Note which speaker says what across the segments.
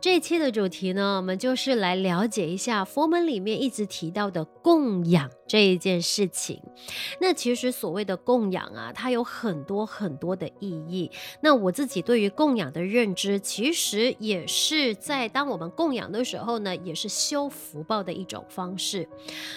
Speaker 1: 这一期的主题呢，我们就是来了解一下佛门里面一直提到的供养这一件事情。那其实所谓的供养啊，它有很多很多的意义。那我自己对于供养的认知，其实也是在当我们供养的时候呢，也是修福报的一种方式。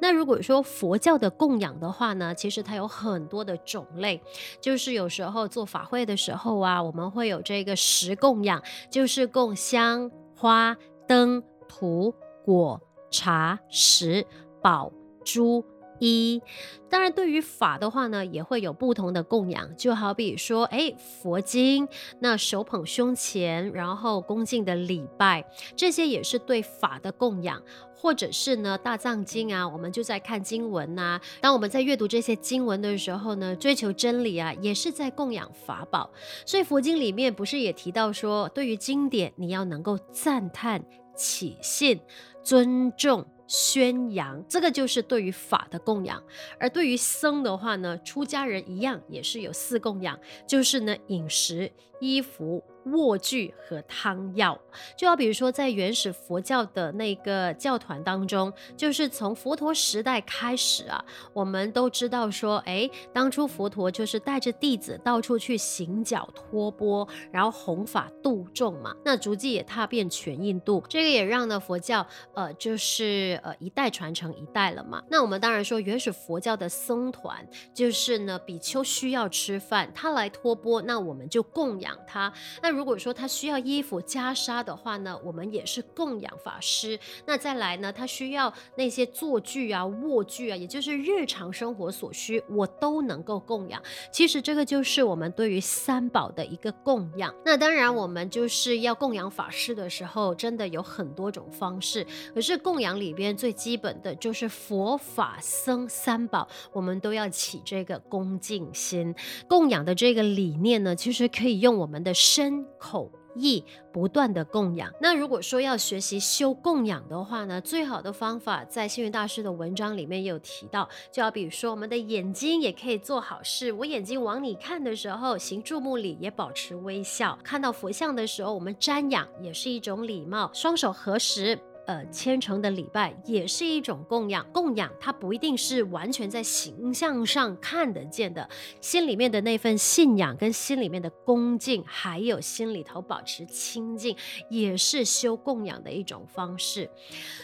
Speaker 1: 那如果说佛教的供养的话呢，其实它有很多的种类，就是有时候做法会的时候啊，我们会有这个食供养，就是供香。花灯土果茶石宝珠一，当然对于法的话呢，也会有不同的供养，就好比说，哎，佛经，那手捧胸前，然后恭敬的礼拜，这些也是对法的供养。或者是呢，大藏经啊，我们就在看经文呐、啊。当我们在阅读这些经文的时候呢，追求真理啊，也是在供养法宝。所以佛经里面不是也提到说，对于经典，你要能够赞叹、起信、尊重。宣扬，这个就是对于法的供养，而对于僧的话呢，出家人一样也是有四供养，就是呢饮食、衣服、卧具和汤药。就好比如说在原始佛教的那个教团当中，就是从佛陀时代开始啊，我们都知道说，哎，当初佛陀就是带着弟子到处去行脚托钵，然后弘法度众嘛，那足迹也踏遍全印度，这个也让呢佛教呃就是。呃，一代传承一代了嘛。那我们当然说，原始佛教的僧团就是呢，比丘需要吃饭，他来托钵，那我们就供养他。那如果说他需要衣服袈裟的话呢，我们也是供养法师。那再来呢，他需要那些坐具啊、卧具啊，也就是日常生活所需，我都能够供养。其实这个就是我们对于三宝的一个供养。那当然，我们就是要供养法师的时候，真的有很多种方式。可是供养里边。最基本的就是佛法僧三宝，我们都要起这个恭敬心。供养的这个理念呢，其实可以用我们的身口意不断的供养。那如果说要学习修供养的话呢，最好的方法在星云大师的文章里面也有提到，就好比如说我们的眼睛也可以做好事。我眼睛往你看的时候，行注目礼也保持微笑。看到佛像的时候，我们瞻仰也是一种礼貌。双手合十。呃，虔诚的礼拜也是一种供养。供养它不一定是完全在形象上看得见的，心里面的那份信仰跟心里面的恭敬，还有心里头保持清净，也是修供养的一种方式。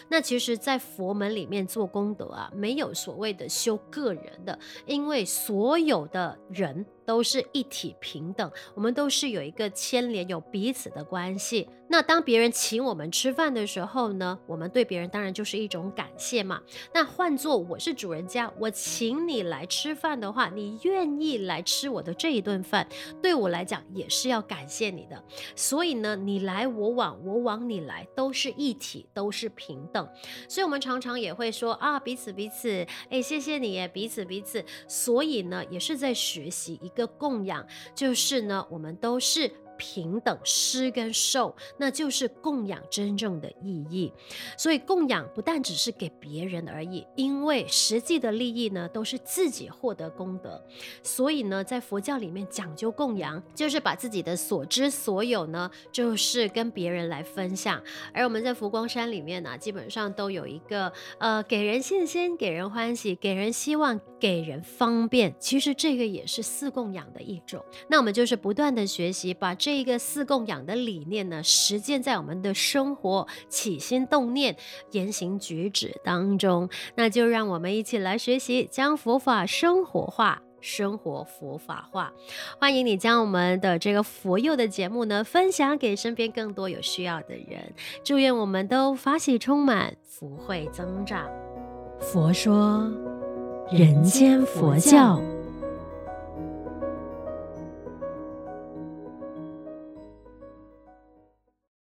Speaker 1: 那其实，在佛门里面做功德啊，没有所谓的修个人的，因为所有的人。都是一体平等，我们都是有一个牵连、有彼此的关系。那当别人请我们吃饭的时候呢，我们对别人当然就是一种感谢嘛。那换作我是主人家，我请你来吃饭的话，你愿意来吃我的这一顿饭，对我来讲也是要感谢你的。所以呢，你来我往，我往你来，都是一体，都是平等。所以我们常常也会说啊，彼此彼此，哎，谢谢你，彼此彼此。所以呢，也是在学习一个。的供养就是呢，我们都是。平等施跟受，那就是供养真正的意义。所以供养不但只是给别人而已，因为实际的利益呢，都是自己获得功德。所以呢，在佛教里面讲究供养，就是把自己的所知所有呢，就是跟别人来分享。而我们在佛光山里面呢，基本上都有一个呃，给人信心，给人欢喜，给人希望，给人方便。其实这个也是四供养的一种。那我们就是不断的学习，把这这一个四供养的理念呢，实践在我们的生活起心动念、言行举止当中。那就让我们一起来学习，将佛法生活化，生活佛法化。欢迎你将我们的这个佛佑的节目呢，分享给身边更多有需要的人。祝愿我们都法喜充满，福慧增长。佛说，人间佛教。